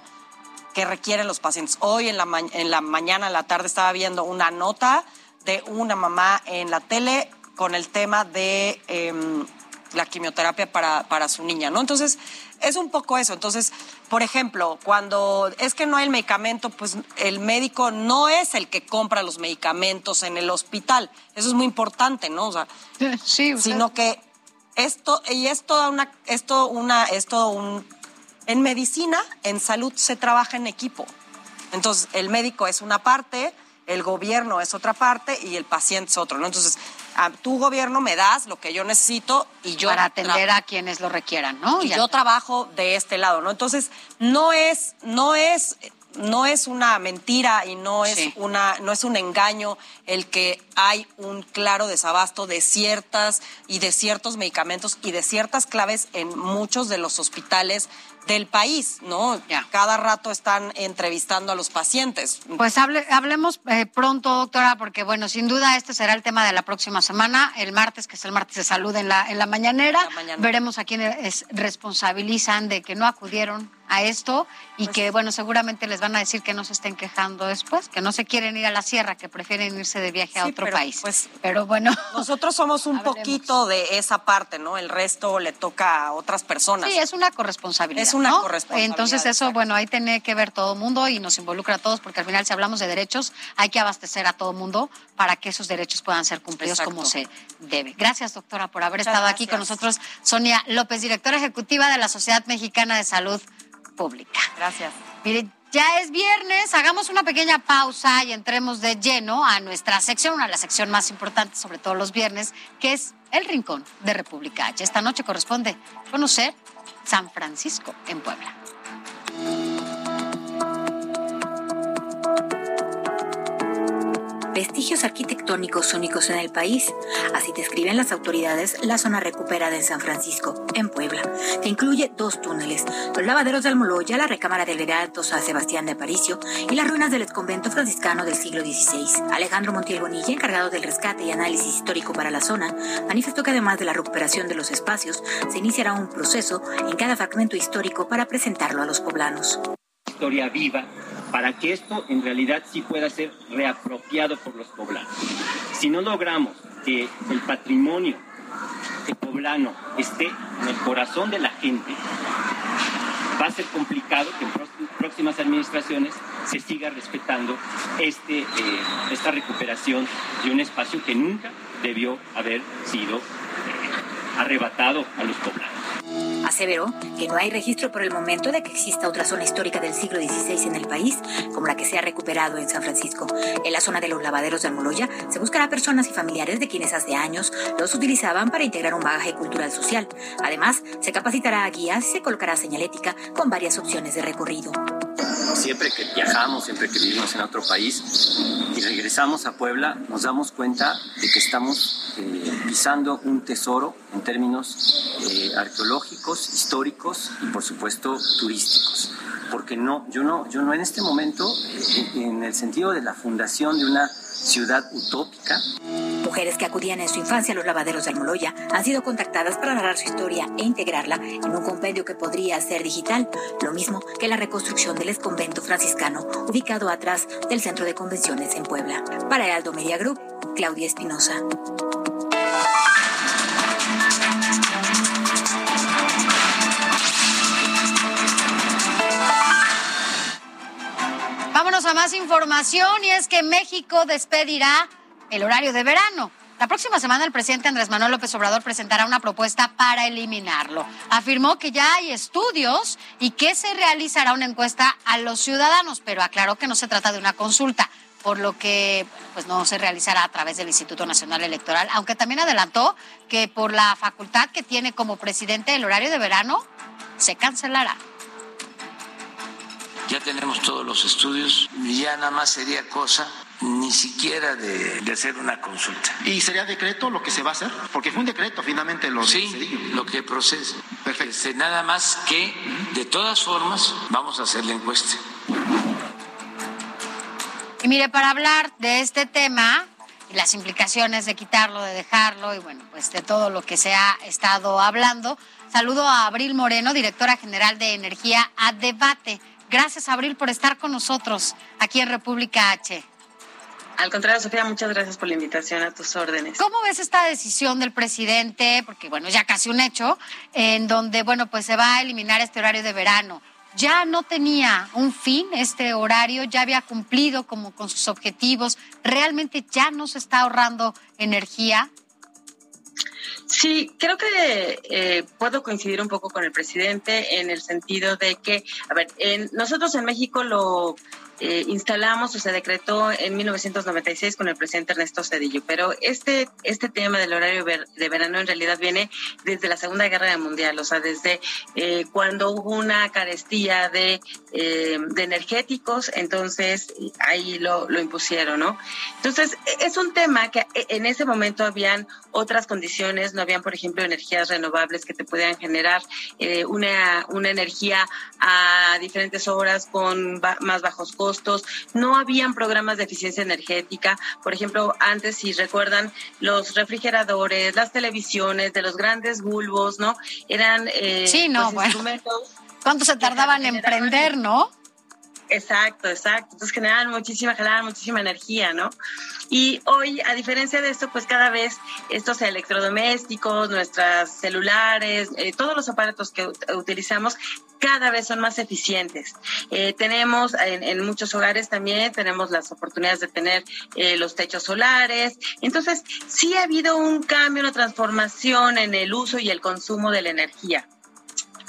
que requieren los pacientes. Hoy en la, en la mañana, en la tarde, estaba viendo una nota de una mamá en la tele con el tema de em, la quimioterapia para, para su niña, ¿no? Entonces, es un poco eso. Entonces, por ejemplo, cuando es que no hay el medicamento, pues el médico no es el que compra los medicamentos en el hospital. Eso es muy importante, ¿no? O sea, sí, sino que esto, y es toda una, esto una, esto un, en medicina, en salud se trabaja en equipo. Entonces, el médico es una parte, el gobierno es otra parte y el paciente es otro, ¿no? Entonces, a tu gobierno me das lo que yo necesito y yo para atender a quienes lo requieran, ¿no? Y yo trabajo de este lado, ¿no? Entonces, no es no es no es una mentira y no es una no es un engaño el que hay un claro desabasto de ciertas y de ciertos medicamentos y de ciertas claves en muchos de los hospitales del país, ¿no? Cada rato están entrevistando a los pacientes. Pues hable, hablemos eh, pronto, doctora, porque bueno, sin duda este será el tema de la próxima semana, el martes, que es el martes de salud en la, en la mañanera. Veremos a quienes responsabilizan de que no acudieron a esto y pues que, bueno, seguramente les van a decir que no se estén quejando después, que no se quieren ir a la sierra, que prefieren irse de viaje a otro país. Pues, pero bueno. Nosotros somos un poquito de esa parte, ¿no? El resto le toca a otras personas. Sí, es una corresponsabilidad. Es una corresponsabilidad. Entonces, eso, bueno, ahí tiene que ver todo el mundo y nos involucra a todos, porque al final, si hablamos de derechos, hay que abastecer a todo el mundo para que esos derechos puedan ser cumplidos como se debe. Gracias, doctora, por haber estado aquí con nosotros. Sonia López, directora ejecutiva de la Sociedad Mexicana de Salud Pública. Gracias. Mire, ya es viernes, hagamos una pequeña pausa y entremos de lleno a nuestra sección, a la sección más importante, sobre todo los viernes, que es el Rincón de República H. Esta noche corresponde conocer San Francisco en Puebla. Vestigios arquitectónicos únicos en el país. Así describen las autoridades la zona recuperada en San Francisco, en Puebla, que incluye dos túneles, los lavaderos de Almoloya, la recámara del Heraldo San Sebastián de Aparicio y las ruinas del exconvento franciscano del siglo XVI. Alejandro Montiel Bonilla, encargado del rescate y análisis histórico para la zona, manifestó que además de la recuperación de los espacios, se iniciará un proceso en cada fragmento histórico para presentarlo a los poblanos. Historia viva para que esto en realidad sí pueda ser reapropiado por los poblanos. Si no logramos que el patrimonio poblano esté en el corazón de la gente, va a ser complicado que en próximas administraciones se siga respetando este, eh, esta recuperación de un espacio que nunca debió haber sido eh, arrebatado a los poblanos. Aseveró que no hay registro por el momento de que exista otra zona histórica del siglo XVI en el país, como la que se ha recuperado en San Francisco. En la zona de los lavaderos de Almoloya se buscará personas y familiares de quienes hace años los utilizaban para integrar un bagaje cultural social. Además, se capacitará a guías y se colocará señalética con varias opciones de recorrido. Siempre que viajamos, siempre que vivimos en otro país y regresamos a Puebla, nos damos cuenta de que estamos eh, pisando un tesoro en términos eh, arqueológicos, históricos y por supuesto turísticos. Porque no, yo no, yo no en este momento, eh, en el sentido de la fundación de una ciudad utópica. Mujeres que acudían en su infancia a los lavaderos de Almoloya han sido contactadas para narrar su historia e integrarla en un compendio que podría ser digital, lo mismo que la reconstrucción del exconvento franciscano ubicado atrás del centro de convenciones en Puebla. Para Heraldo Media Group, Claudia Espinosa. Más información y es que México despedirá el horario de verano. La próxima semana el presidente Andrés Manuel López Obrador presentará una propuesta para eliminarlo. Afirmó que ya hay estudios y que se realizará una encuesta a los ciudadanos, pero aclaró que no se trata de una consulta, por lo que pues no se realizará a través del Instituto Nacional Electoral, aunque también adelantó que por la facultad que tiene como presidente el horario de verano se cancelará ya tenemos todos los estudios, ya nada más sería cosa ni siquiera de, hacer una consulta. ¿Y sería decreto lo que se va a hacer? Porque fue un decreto finalmente lo Sí, lo que procede. Perfecto. Este, nada más que, de todas formas, vamos a hacer la encuesta. Y mire, para hablar de este tema y las implicaciones de quitarlo, de dejarlo y bueno, pues de todo lo que se ha estado hablando, saludo a Abril Moreno, directora general de Energía a Debate. Gracias, Abril, por estar con nosotros aquí en República H. Al contrario, Sofía, muchas gracias por la invitación a tus órdenes. ¿Cómo ves esta decisión del presidente? Porque, bueno, ya casi un hecho, en donde, bueno, pues se va a eliminar este horario de verano. Ya no tenía un fin este horario, ya había cumplido como con sus objetivos, realmente ya no se está ahorrando energía. Sí, creo que eh, puedo coincidir un poco con el presidente en el sentido de que, a ver, en, nosotros en México lo eh, instalamos o se decretó en 1996 con el presidente Ernesto Cedillo, pero este, este tema del horario de verano en realidad viene desde la Segunda Guerra Mundial, o sea, desde eh, cuando hubo una carestía de, eh, de energéticos, entonces ahí lo, lo impusieron, ¿no? Entonces, es un tema que en ese momento habían otras condiciones, no habían, por ejemplo, energías renovables que te pudieran generar una, una energía a diferentes horas con más bajos costos costos, no habían programas de eficiencia energética. Por ejemplo, antes, si recuerdan, los refrigeradores, las televisiones de los grandes bulbos, ¿no? Eran eh, sí, no, pues, bueno. ¿Cuánto se tardaban en prender, no? Exacto, exacto. Entonces generan muchísima, generan muchísima energía, ¿no? Y hoy, a diferencia de esto, pues cada vez estos electrodomésticos, nuestras celulares, eh, todos los aparatos que utilizamos, cada vez son más eficientes. Eh, tenemos en, muchos hogares también, tenemos las oportunidades de tener eh, los techos solares. Entonces, sí ha habido un cambio, una transformación en el uso y el consumo de la energía.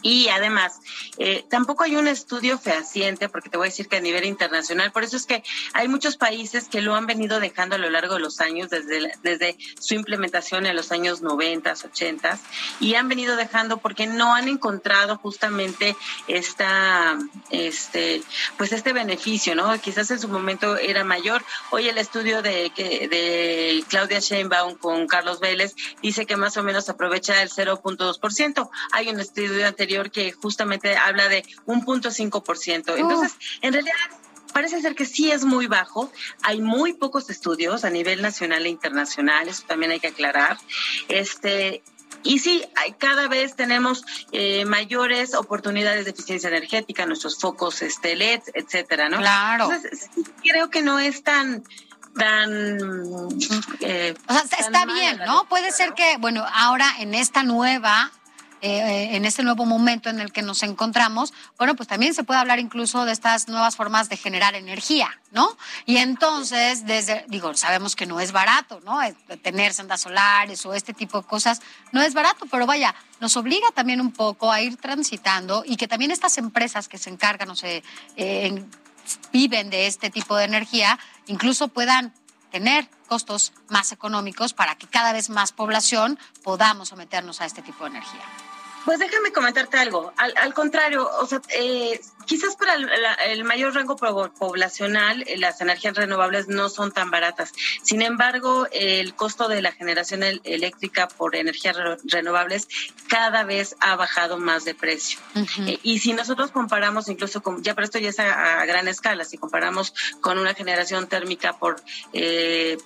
Y además, eh, tampoco hay un estudio fehaciente, porque te voy a decir que a nivel internacional, por eso es que hay muchos países que lo han venido dejando a lo largo de los años, desde, desde su implementación en los años 90, 80, y han venido dejando porque no han encontrado justamente esta, este, pues este beneficio, ¿no? Quizás en su momento era mayor. Hoy el estudio de, de Claudia Sheinbaum con Carlos Vélez dice que más o menos aprovecha el 0.2%. Hay un estudio anterior que justamente habla de un punto cinco por ciento. Entonces, en realidad parece ser que sí es muy bajo. Hay muy pocos estudios a nivel nacional e internacional, eso también hay que aclarar. Este, y sí, hay, cada vez tenemos eh, mayores oportunidades de eficiencia energética, nuestros focos este, LED, etcétera, ¿no? Claro. Entonces, creo que no es tan tan... Eh, o sea, está bien, ¿no? Puede ser que, bueno, ahora en esta nueva eh, en este nuevo momento en el que nos encontramos, bueno, pues también se puede hablar incluso de estas nuevas formas de generar energía, ¿no? Y entonces, desde, digo, sabemos que no es barato, ¿no? Tener sendas solares o este tipo de cosas no es barato, pero vaya, nos obliga también un poco a ir transitando y que también estas empresas que se encargan o se eh, viven de este tipo de energía, incluso puedan tener costos más económicos para que cada vez más población podamos someternos a este tipo de energía. Pues déjame comentarte algo. Al, contrario, o sea, eh, quizás para el, mayor rango poblacional eh, las energías renovables no son tan baratas. Sin embargo, el costo de la generación eléctrica por energías renovables cada vez ha bajado más de precio. Eh, y si nosotros comparamos incluso con, ya pero esto ya es a, gran escala, si comparamos con una generación térmica por,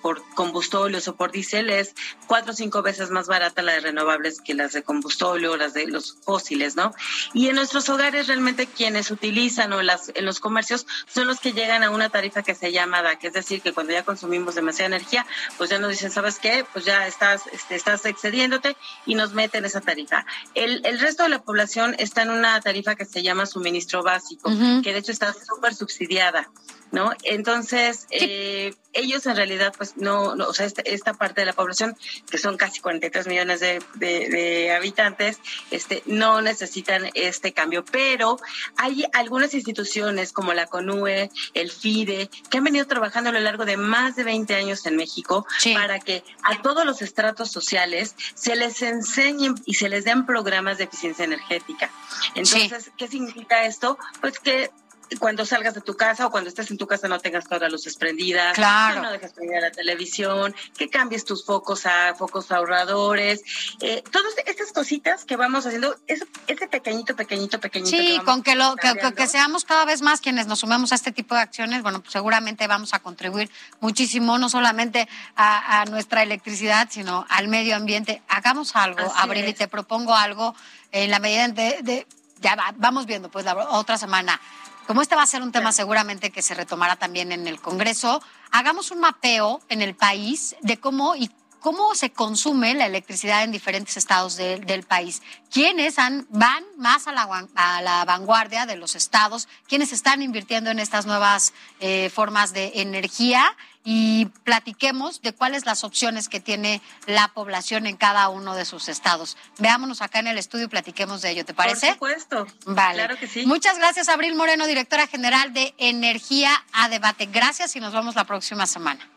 por combustibles o por diésel, es cuatro o cinco veces más barata la de renovables que las de combustible o las de los fósiles, ¿no? Y en nuestros hogares realmente quienes utilizan o las, en los comercios son los que llegan a una tarifa que se llama DAC, es decir, que cuando ya consumimos demasiada energía, pues ya nos dicen, ¿sabes qué? Pues ya estás, este, estás excediéndote y nos meten esa tarifa. El, el resto de la población está en una tarifa que se llama suministro básico, que de hecho está súper subsidiada. ¿No? Entonces, eh, ellos en realidad, pues no, no o sea, esta, parte de la población, que son casi 43 millones de, de, habitantes, este, no necesitan este cambio. Pero hay algunas instituciones como la CONUE, el FIDE, que han venido trabajando a lo largo de más de 20 años en México para que a todos los estratos sociales se les enseñen y se les den programas de eficiencia energética. Entonces, ¿qué significa esto? Pues que cuando salgas de tu casa o cuando estés en tu casa no tengas todas las luces prendidas, claro. que no dejes prendida la televisión, que cambies tus focos a focos ahorradores, eh, todas estas cositas que vamos haciendo, ese, ese pequeñito, pequeñito, pequeñito. Sí, con que, lo, que, que, seamos cada vez más quienes nos sumemos a este tipo de acciones, bueno, pues seguramente vamos a contribuir muchísimo, no solamente a, nuestra electricidad, sino al medio ambiente. Hagamos algo, Abril, y te propongo algo en la medida de, de ya vamos viendo, pues la otra semana como este va a ser un tema seguramente que se retomará también en el Congreso, hagamos un mapeo en el país de cómo y cómo se consume la electricidad en diferentes estados del país. ¿Quiénes van más a la, vanguardia de los estados? ¿Quiénes están invirtiendo en estas nuevas eh, formas de energía? Y platiquemos de cuáles las opciones que tiene la población en cada uno de sus estados. Veámonos acá en el estudio y platiquemos de ello, ¿te parece? Por supuesto. Vale. Claro que sí. Muchas gracias, Abril Moreno, directora general de Energía a Debate. Gracias y nos vemos la próxima semana.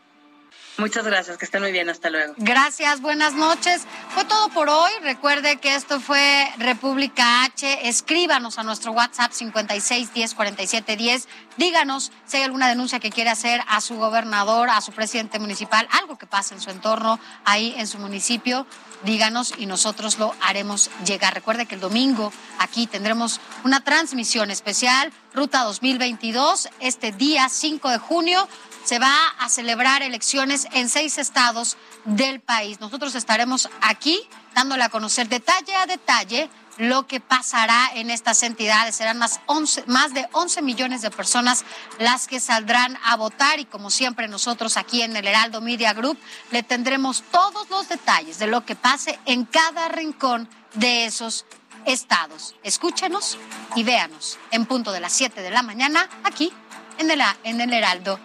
Muchas gracias, que estén muy bien, hasta luego. Gracias, buenas noches. Fue todo por hoy. Recuerde que esto fue República H. Escríbanos a nuestro WhatsApp 56 10 47 10. Díganos si hay alguna denuncia que quiere hacer a su gobernador, a su presidente municipal, algo que pase en su entorno, ahí en su municipio. Díganos y nosotros lo haremos llegar. Recuerde que el domingo aquí tendremos una transmisión especial, Ruta 2022, este día 5 de junio se va a celebrar elecciones en seis estados del país. Nosotros estaremos aquí dándole a conocer detalle a detalle lo que pasará en estas entidades. Serán más, más de 11 millones de personas las que saldrán a votar y como siempre nosotros aquí en el Heraldo Media Group le tendremos todos los detalles de lo que pase en cada rincón de esos estados. Escúchenos y véanos en punto de las 7 de la mañana aquí en el, en el Heraldo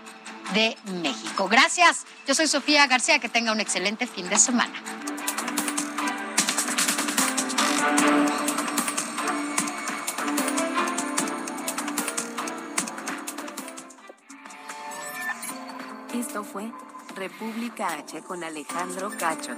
de México. Gracias. Yo soy Sofía García. Que tenga un excelente fin de semana. Esto fue República H con Alejandro Cacho.